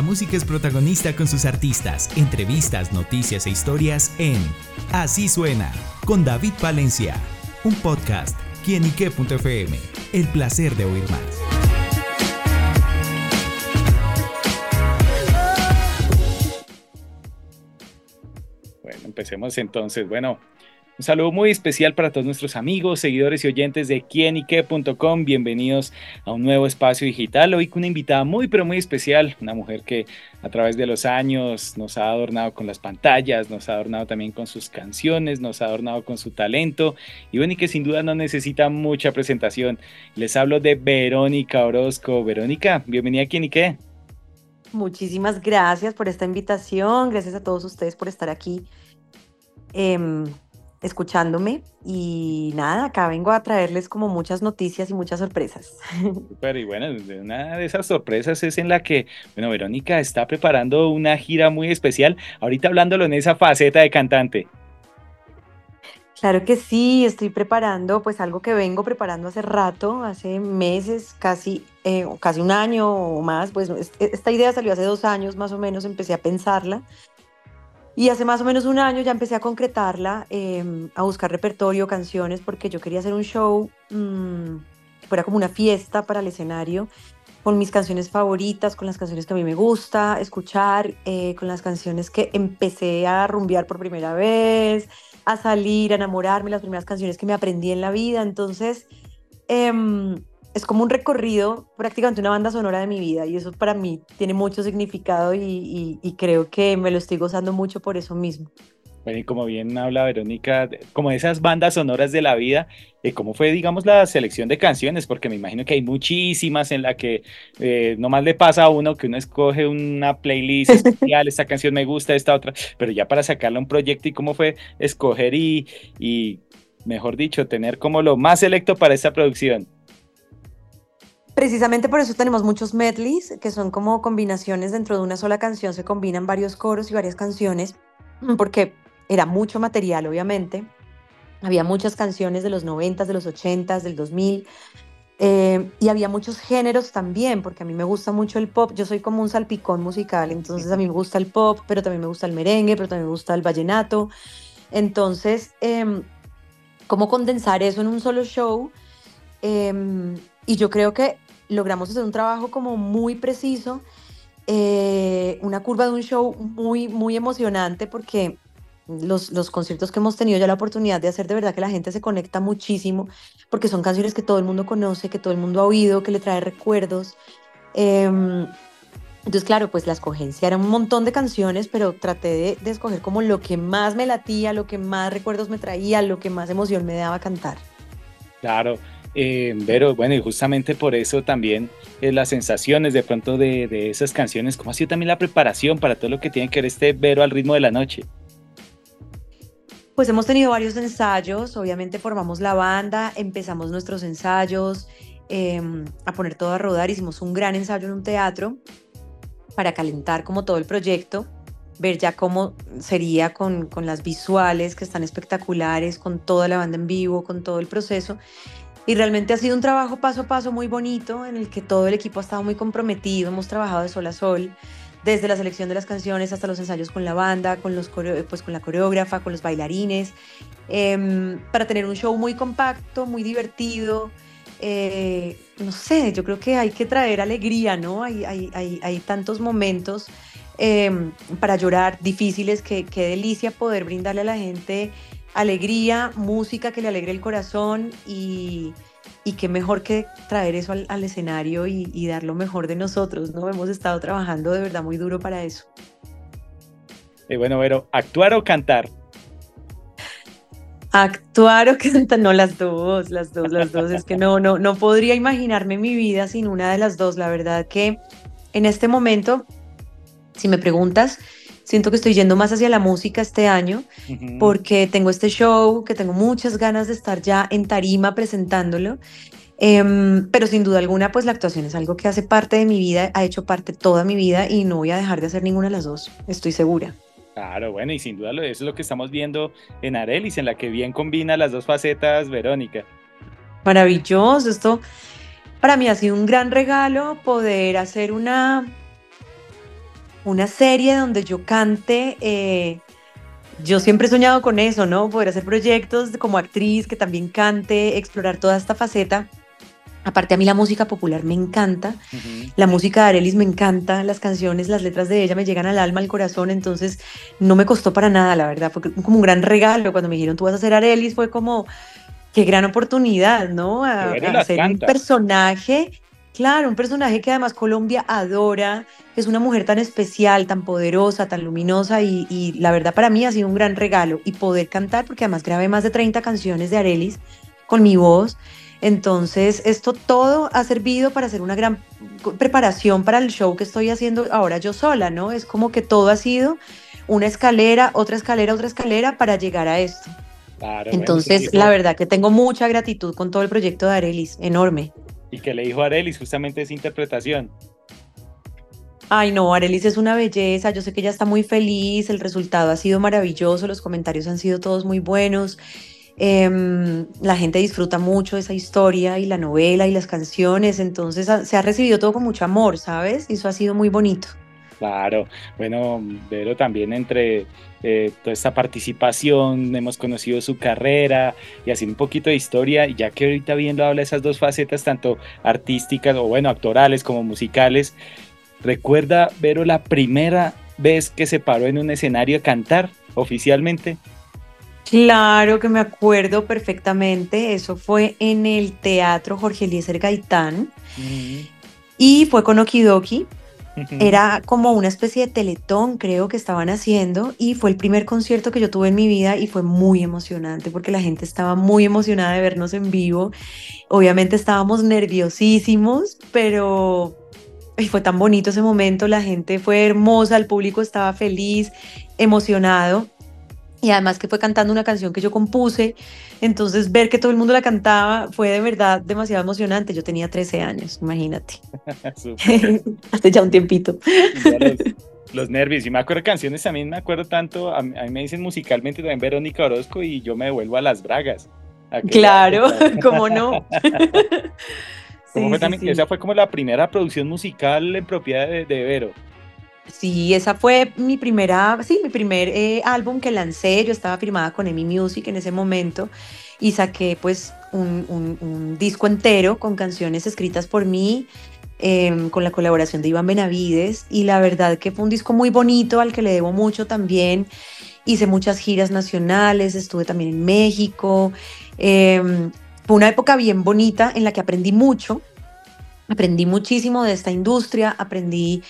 La música es protagonista con sus artistas, entrevistas, noticias e historias en Así suena con David Valencia, un podcast quienique.fm. El placer de oír más. Bueno, empecemos entonces. Bueno, un saludo muy especial para todos nuestros amigos, seguidores y oyentes de quienique.com. Bienvenidos a un nuevo espacio digital. Hoy con una invitada muy, pero muy especial, una mujer que a través de los años nos ha adornado con las pantallas, nos ha adornado también con sus canciones, nos ha adornado con su talento y bueno, y que sin duda no necesita mucha presentación. Les hablo de Verónica Orozco. Verónica, bienvenida a Quienique. Muchísimas gracias por esta invitación, gracias a todos ustedes por estar aquí. Em, escuchándome y nada, acá vengo a traerles como muchas noticias y muchas sorpresas. Pero y bueno, una de esas sorpresas es en la que, bueno, Verónica está preparando una gira muy especial, ahorita hablándolo en esa faceta de cantante. Claro que sí, estoy preparando pues algo que vengo preparando hace rato, hace meses, casi, eh, casi un año o más, pues esta idea salió hace dos años más o menos, empecé a pensarla y hace más o menos un año ya empecé a concretarla, em, a buscar repertorio, canciones, porque yo quería hacer un show mm, que fuera como una fiesta para el escenario, con mis canciones favoritas, con las canciones que a mí me gusta escuchar, eh, con las canciones que empecé a rumbear por primera vez, a salir, a enamorarme, las primeras canciones que me aprendí en la vida. Entonces, em, es como un recorrido, prácticamente una banda sonora de mi vida y eso para mí tiene mucho significado y, creo que me lo estoy gozando mucho por eso mismo. Bueno, y como bien habla Verónica, como esas bandas sonoras de la vida, ¿cómo fue, digamos, la selección de canciones? Porque me imagino que hay muchísimas en la que eh, nomás le pasa a uno que uno escoge una playlist especial, esta canción me gusta, esta otra, pero ya para sacarle un proyecto y cómo fue escoger y, y, mejor dicho, tener como lo más selecto para esta producción. Precisamente por eso tenemos muchos medleys, que son como combinaciones dentro de una sola canción, se combinan varios coros y varias canciones, porque era mucho material, obviamente. Había muchas canciones de los 90, de los 80, del 2000. Eh, y había muchos géneros también, porque a mí me gusta mucho el pop. Yo soy como un salpicón musical, entonces a mí me gusta el pop, pero también me gusta el merengue, pero también me gusta el vallenato. Entonces, eh, ¿cómo condensar eso en un solo show? Em, y yo creo que logramos hacer un trabajo como muy preciso, eh, una curva de un show muy, muy emocionante porque los, los, conciertos que hemos tenido ya la oportunidad de hacer, de verdad que la gente se conecta muchísimo porque son canciones que todo el mundo conoce, que todo el mundo ha oído, que le trae recuerdos. Em, entonces, claro, pues la escogencia era un montón de canciones, pero traté de, de, escoger como lo que más me latía, lo que más recuerdos me traía, lo que más emoción me daba cantar. Claro, eh, pero bueno, y justamente por eso también eh, las sensaciones de pronto de, de, esas canciones, ¿cómo ha sido también la preparación para todo lo que tiene que ver este Vero al ritmo de la noche? Pues hemos tenido varios ensayos, obviamente formamos la banda, empezamos nuestros ensayos eh, a poner todo a rodar, hicimos un gran ensayo en un teatro para calentar como todo el proyecto, ver ya cómo sería con, con las visuales que están espectaculares, con toda la banda en vivo, con todo el proceso. Y realmente ha sido un trabajo paso a paso muy bonito en el que todo el equipo ha estado muy comprometido, hemos trabajado de sol a sol, desde la selección de las canciones hasta los ensayos con la banda, con, los pues con la coreógrafa, con los bailarines, eh, para tener un show muy compacto, muy divertido. Eh, no sé, yo creo que hay que traer alegría, ¿no? Hay, hay, hay, tantos momentos eh, para llorar difíciles que qué delicia poder brindarle a la gente alegría, música que le alegre el corazón y, y qué mejor que traer eso al, escenario y, dar lo mejor de nosotros, ¿no? Hemos estado trabajando de verdad muy duro para eso. Y bueno, pero ¿actuar o cantar? Actuar o cantar, no las dos, las dos, las dos. Es que no, no, no podría imaginarme mi vida sin una de las dos. La verdad que en este momento, si me preguntas, siento que estoy yendo más hacia la música este año porque tengo este show, que tengo muchas ganas de estar ya en tarima presentándolo. Em, pero sin duda alguna, pues la actuación es algo que hace parte de mi vida, ha hecho parte toda mi vida y no voy a dejar de hacer ninguna de las dos, estoy segura. Claro, bueno, y sin duda eso es lo que estamos viendo en Arelis, en la que bien combina las dos facetas, Verónica. Maravilloso, esto para mí ha sido un gran regalo poder hacer una una serie donde yo cante. Eh, yo siempre he soñado con eso, ¿no? Poder hacer proyectos como actriz, que también cante, explorar toda esta faceta. Aparte a mí la música popular me encanta, la música de Arelis me encanta, las canciones, las letras de ella me llegan al alma, al corazón, entonces no me costó para nada, la verdad, fue como un gran regalo cuando me dijeron tú vas a hacer Arelis, fue como qué gran oportunidad, ¿no? A, hacer un personaje, claro, un personaje que además Colombia adora, que es una mujer tan especial, tan poderosa, tan luminosa y, y la verdad para mí ha sido un gran regalo y poder cantar, porque además grabé más de 30 canciones de Arelis con mi voz. Entonces, esto todo ha servido para hacer una gran preparación para el show que estoy haciendo ahora yo sola, ¿no? Es como que todo ha sido una escalera, otra escalera, otra escalera para llegar a esto. Entonces, la verdad que tengo mucha gratitud con todo el proyecto de Arelis, enorme. ¿Y que le dijo Arelis justamente esa interpretación? Ay, no, Arelis es una belleza, yo sé que ella está muy feliz, el resultado ha sido maravilloso, los comentarios han sido todos muy buenos. Em, la gente disfruta mucho esa historia y la novela y las canciones, entonces se ha recibido todo con mucho amor, ¿sabes? Y eso ha sido muy bonito. Claro, bueno, pero también entre eh, toda esta participación, hemos conocido su carrera y así un poquito de historia, y ya que ahorita bien lo habla esas dos facetas, tanto artísticas o bueno, actorales como musicales, ¿recuerda, Vero, la primera vez que se paró en un escenario a cantar oficialmente? Claro que me acuerdo perfectamente, eso fue en el Teatro Jorge Eliezer Gaitán y fue con Okidoki. Era como una especie de teletón, creo que estaban haciendo, y fue el primer concierto que yo tuve en mi vida y fue muy emocionante porque la gente estaba muy emocionada de vernos en vivo. Obviamente estábamos nerviosísimos, pero fue tan bonito ese momento, la gente fue hermosa, el público estaba feliz, emocionado y además que fue cantando una canción que yo compuse, entonces ver que todo el mundo la cantaba fue de verdad demasiado emocionante. Yo tenía 13 años, imagínate. Hace ya un tiempito. Los, nervios, y me acuerdo canciones también, me acuerdo tanto, a, mí me dicen musicalmente también Verónica Orozco y yo me devuelvo a las bragas. Claro, ¿cómo no? Esa fue como la primera producción musical en propiedad de, de Vero. Sí, esa fue mi primera, sí, mi primer eh, álbum que lancé. Yo estaba firmada con EMI Music en ese momento y saqué pues un, disco entero con canciones escritas por mí, em, con la colaboración de Iván Benavides. Y la verdad que fue un disco muy bonito al que le debo mucho también. Hice muchas giras nacionales, estuve también en México. Em, fue una época bien bonita en la que aprendí mucho. Aprendí muchísimo de esta industria, aprendí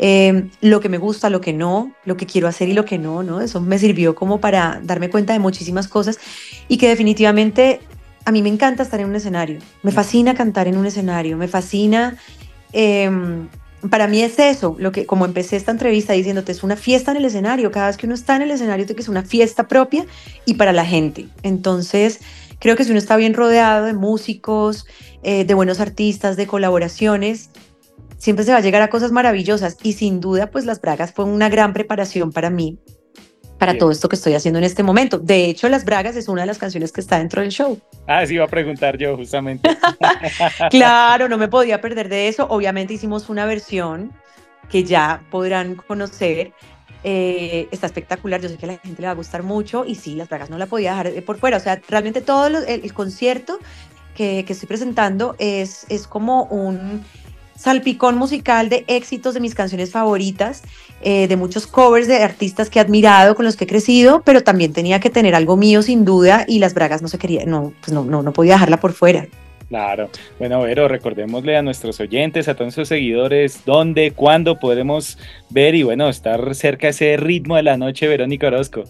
Em, lo que me gusta, lo que no, lo que quiero hacer y lo que no, ¿no? Eso me sirvió como para darme cuenta de muchísimas cosas y que definitivamente a mí me encanta estar en un escenario, me fascina cantar en un escenario, me fascina... Em, para mí es eso, lo que como empecé esta entrevista diciéndote, es una fiesta en el escenario, cada vez que uno está en el escenario que es una fiesta propia y para la gente. Entonces, creo que si uno está bien rodeado de músicos, eh, de buenos artistas, de colaboraciones, siempre se va a llegar a cosas maravillosas y sin duda pues Las Bragas fue una gran preparación para mí, para todo esto que estoy haciendo en este momento. De hecho, Las Bragas es una de las canciones que está dentro del show. Ah, sí, iba a preguntar yo justamente. claro, no me podía perder de eso. Obviamente hicimos una versión que ya podrán conocer. Eh, está espectacular, yo sé que a la gente le va a gustar mucho y sí, Las Bragas no la podía dejar por fuera. O sea, realmente todo el, concierto que, que, estoy presentando es, es como un salpicón musical de éxitos de mis canciones favoritas, eh, de muchos covers de artistas que he admirado, con los que he crecido, pero también tenía que tener algo mío sin duda y las bragas no se quería, no, pues no, no, no podía dejarla por fuera. Claro. Bueno, Vero, recordémosle a nuestros oyentes, a todos nuestros seguidores, dónde, cuándo podremos ver y bueno, estar cerca de ese ritmo de la noche, Verónica Orozco.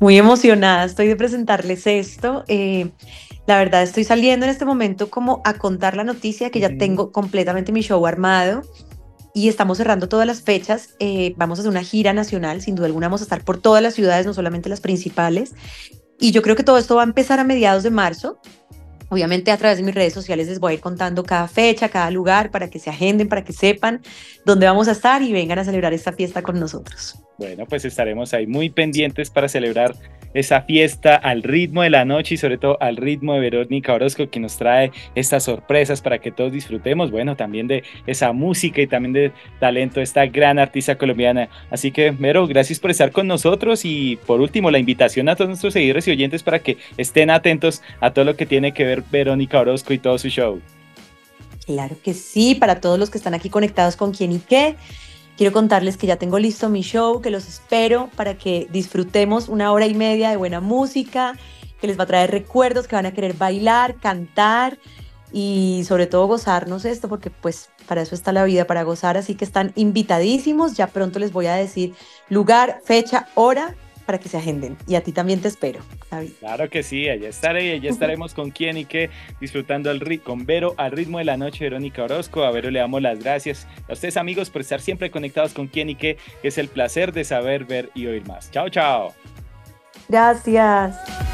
Muy emocionada, estoy de presentarles esto. Eh, la verdad estoy saliendo en este momento como a contar la noticia que ya tengo completamente mi show armado y estamos cerrando todas las fechas. Eh, vamos a hacer una gira nacional, sin duda alguna vamos a estar por todas las ciudades, no solamente las principales. Y yo creo que todo esto va a empezar a mediados de marzo. Obviamente a través de mis redes sociales les voy a ir contando cada fecha, cada lugar, para que se agenden, para que sepan dónde vamos a estar y vengan a celebrar esta fiesta con nosotros. Bueno, pues estaremos ahí muy pendientes para celebrar esa fiesta al ritmo de la noche y sobre todo al ritmo de Verónica Orozco que nos trae estas sorpresas para que todos disfrutemos, bueno, también de esa música y también de talento de esta gran artista colombiana. Así que, Vero, gracias por estar con nosotros y por último la invitación a todos nuestros seguidores y oyentes para que estén atentos a todo lo que tiene que ver Verónica Orozco y todo su show. Claro que sí, para todos los que están aquí conectados con quién y qué. Quiero contarles que ya tengo listo mi show, que los espero para que disfrutemos una hora y media de buena música, que les va a traer recuerdos, que van a querer bailar, cantar y sobre todo gozarnos esto, porque pues para eso está la vida, para gozar, así que están invitadísimos, ya pronto les voy a decir lugar, fecha, hora para que se agenden. Y a ti también te espero, David. Claro que sí, allá estaré, allá estaremos con quién y qué, disfrutando al con Vero al ritmo de la noche, Verónica Orozco. A Vero le damos las gracias a ustedes amigos por estar siempre conectados con quién y qué, es el placer de saber, ver y oír más. Chao, chao. Gracias.